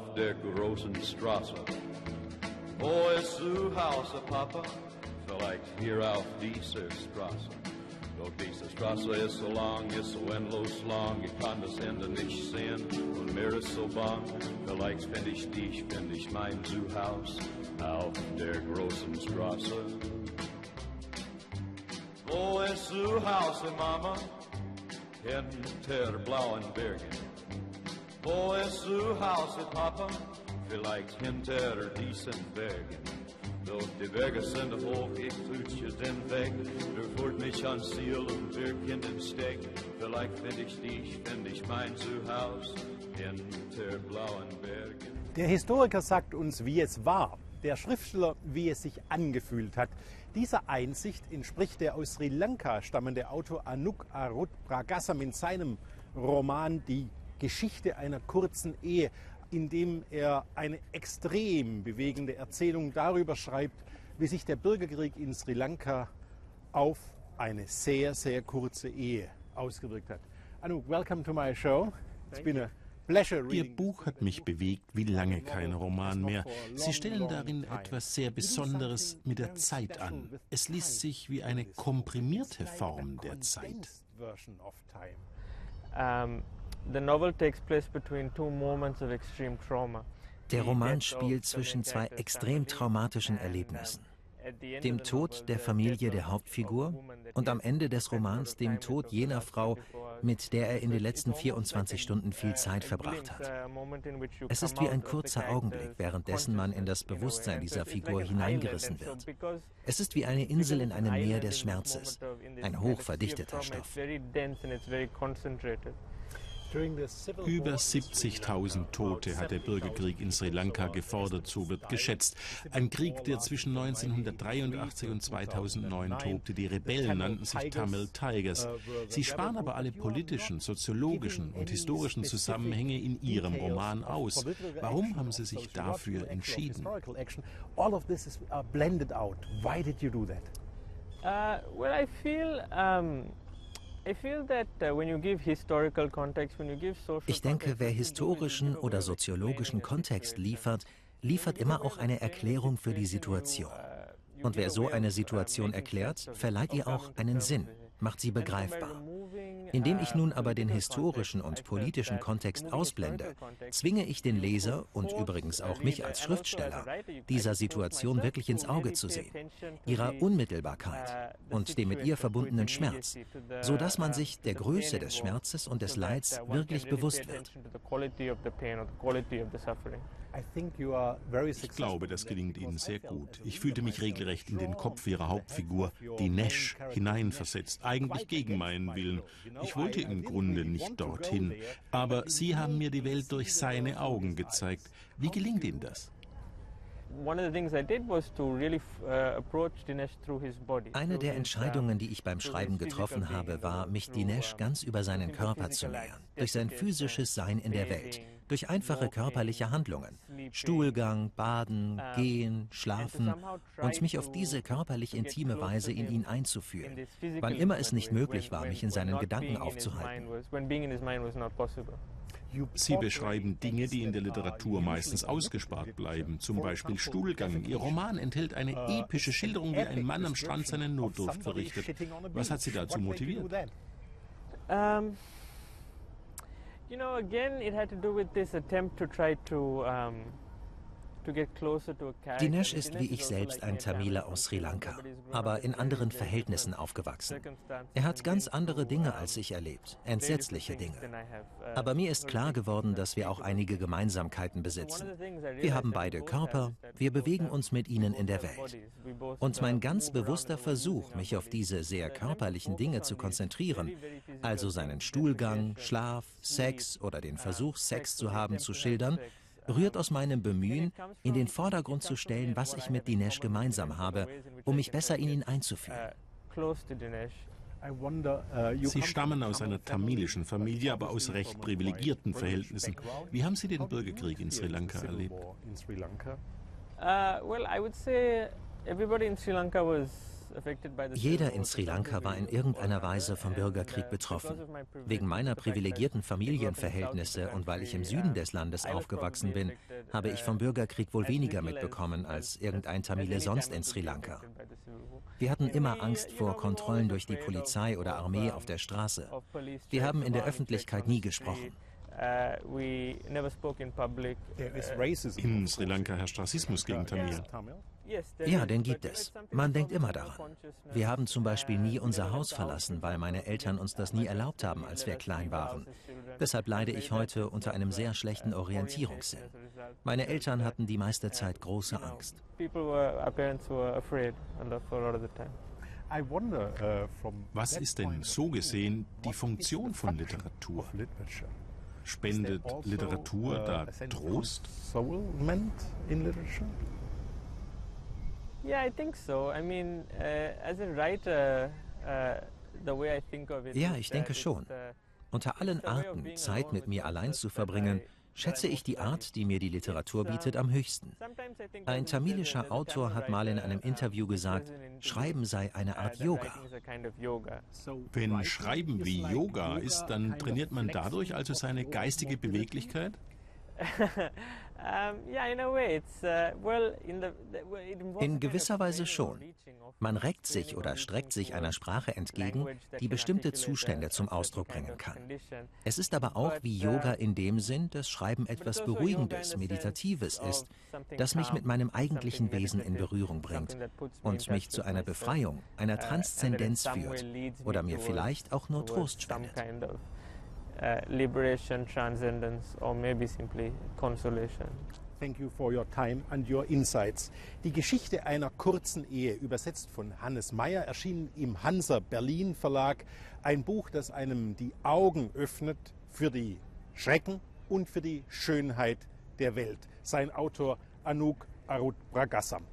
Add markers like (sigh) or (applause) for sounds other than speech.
auf der großen Straße. Wo ist zu Hause, Papa? Vielleicht hier auf dieser Straße. Doch diese Straße ist so lang, ist so endlos lang, ich kann das Ende nicht sehen und mir ist so bang. Vielleicht finde ich dich, finde ich mein Zuhause auf der großen Straße. Wo ist Zuhause, Mama? Hinter blauen Bergen. Wo ist Zuhause, Papa? Vielleicht hinter diesen Bergen. Doch die Berge sind hoch, ich flutsche den Weg. Du führt mich ans Ziel und wir Kinder Steg. Vielleicht finde ich dich, finde ich mein Zuhause hinter blauen Bergen. Der Historiker sagt uns, wie es war. Der Schriftsteller, wie es sich angefühlt hat. Dieser Einsicht entspricht der aus Sri Lanka stammende Autor Anuk Arut Pragasam in seinem Roman Die Geschichte einer kurzen Ehe in dem er eine extrem bewegende Erzählung darüber schreibt, wie sich der Bürgerkrieg in Sri Lanka auf eine sehr, sehr kurze Ehe ausgewirkt hat. Anu, welcome to my show. It's been a Ihr Buch hat mich bewegt wie lange kein Roman mehr. Sie stellen darin etwas sehr Besonderes mit der Zeit an. Es liest sich wie eine komprimierte Form der Zeit. Der Roman spielt zwischen zwei extrem traumatischen Erlebnissen. Dem Tod der Familie der Hauptfigur und am Ende des Romans dem Tod jener Frau, mit der er in den letzten 24 Stunden viel Zeit verbracht hat. Es ist wie ein kurzer Augenblick, währenddessen man in das Bewusstsein dieser Figur hineingerissen wird. Es ist wie eine Insel in einem Meer des Schmerzes, ein hochverdichteter Stoff. Über 70.000 Tote hat der Bürgerkrieg in Sri Lanka gefordert, so wird geschätzt. Ein Krieg, der zwischen 1983 und 2009 tobte. Die Rebellen nannten sich Tamil Tigers. Sie sparen aber alle politischen, soziologischen und historischen Zusammenhänge in ihrem Roman aus. Warum haben Sie sich dafür entschieden? Uh, well, I feel um ich denke, wer historischen oder soziologischen Kontext liefert, liefert immer auch eine Erklärung für die Situation. Und wer so eine Situation erklärt, verleiht ihr auch einen Sinn macht sie begreifbar. Indem ich nun aber den historischen und politischen Kontext ausblende, zwinge ich den Leser und übrigens auch mich als Schriftsteller, dieser Situation wirklich ins Auge zu sehen, ihrer Unmittelbarkeit und dem mit ihr verbundenen Schmerz, so dass man sich der Größe des Schmerzes und des Leids wirklich bewusst wird. Ich glaube, das gelingt Ihnen sehr gut. Ich fühlte mich regelrecht in den Kopf Ihrer Hauptfigur, die Nash, hineinversetzt, eigentlich gegen meinen Willen. Ich wollte im Grunde nicht dorthin, aber Sie haben mir die Welt durch seine Augen gezeigt. Wie gelingt Ihnen das? Uh, Eine der Entscheidungen, die ich beim Schreiben getroffen habe, war, mich Dinesh ganz über seinen Körper zu nähern, durch sein physisches Sein in der Welt durch einfache körperliche Handlungen, Stuhlgang, Baden, Gehen, Schlafen und mich auf diese körperlich intime Weise in ihn einzuführen, wann immer es nicht möglich war, mich in seinen Gedanken aufzuhalten. Sie beschreiben Dinge, die in der Literatur meistens ausgespart bleiben, zum Beispiel Stuhlgang. Ihr Roman enthält eine epische Schilderung, wie ein Mann am Strand seinen Notdurft verrichtet. Was hat Sie dazu motiviert? Um you know, again, it had to do with this attempt to try to um, Dinesh ist wie ich selbst ein Tamile aus Sri Lanka, aber in anderen Verhältnissen aufgewachsen. Er hat ganz andere Dinge als ich erlebt, entsetzliche Dinge. Uh, aber mir ist klar geworden, dass wir auch einige Gemeinsamkeiten besitzen. Wir haben beide Körper, wir bewegen uns mit ihnen in der Welt. Und mein ganz bewusster Versuch, mich auf diese sehr körperlichen Dinge zu konzentrieren, also seinen Stuhlgang, Schlaf, Sex oder den Versuch, Sex zu haben, zu schildern, rührt aus meinem Bemühen, in den Vordergrund zu stellen, was ich mit Dinesh gemeinsam habe, um mich besser in ihn einzuführen. Sie stammen aus einer tamilischen Familie, aber aus recht privilegierten Verhältnissen. Wie haben Sie den Bürgerkrieg in Sri Lanka erlebt? Uh, well, I would say everybody in Sri Lanka was Jeder in Sri Lanka war in irgendeiner Weise vom Bürgerkrieg betroffen. Wegen meiner privilegierten Familienverhältnisse und weil ich im Süden des Landes aufgewachsen bin, habe ich vom Bürgerkrieg wohl weniger mitbekommen als irgendein Tamile sonst in Sri Lanka. Wir hatten immer Angst vor Kontrollen durch die Polizei oder Armee auf der Straße. Wir haben in der Öffentlichkeit nie gesprochen. Uh, in Sri Lanka herrscht Rassismus gegen Tamil. Ja, den gibt es. Man denkt immer daran. Wir haben zum Beispiel nie unser Haus verlassen, weil meine Eltern uns das nie erlaubt haben, als wir klein waren. Deshalb leide ich heute unter einem sehr schlechten Orientierungssinn. Meine Eltern hatten die meiste Zeit große Angst. Uh, Was ist denn so gesehen die Funktion von Literatur? Spendet Literatur da Trost? Yeah, I think so. I mean, uh, as a writer, uh, the way I think of it. Ja, ich denke schon. Unter allen Arten, Zeit mit mir allein zu verbringen, schätze ich die Art, die mir die Literatur bietet, am höchsten. Ein tamilischer Autor hat mal in einem Interview gesagt, Schreiben sei eine Art Yoga. Wenn Schreiben wie Yoga ist, dann trainiert man dadurch also seine geistige Beweglichkeit? (laughs) In gewisser Weise schon. Man reckt sich oder streckt sich einer Sprache entgegen, die bestimmte Zustände zum Ausdruck bringen kann. Es ist aber auch wie uh, Yoga in dem Sinn, dass Schreiben etwas Beruhigendes, Meditatives ist, das mich mit meinem eigentlichen Wesen in Berührung bringt und mich zu einer Befreiung, einer uh, Transzendenz führt oder mir vielleicht auch nur Trost spendet. Uh, liberation, transcendence, or maybe simply consolation. Thank you for your time and your insights. Die Geschichte einer kurzen Ehe, übersetzt von Hannes Meyer, erschien im Hansa Berlin Verlag. Ein Buch, das einem die Augen öffnet für die Schrecken und für die Schönheit der Welt. Sein Autor Anouk Arut Bragassam.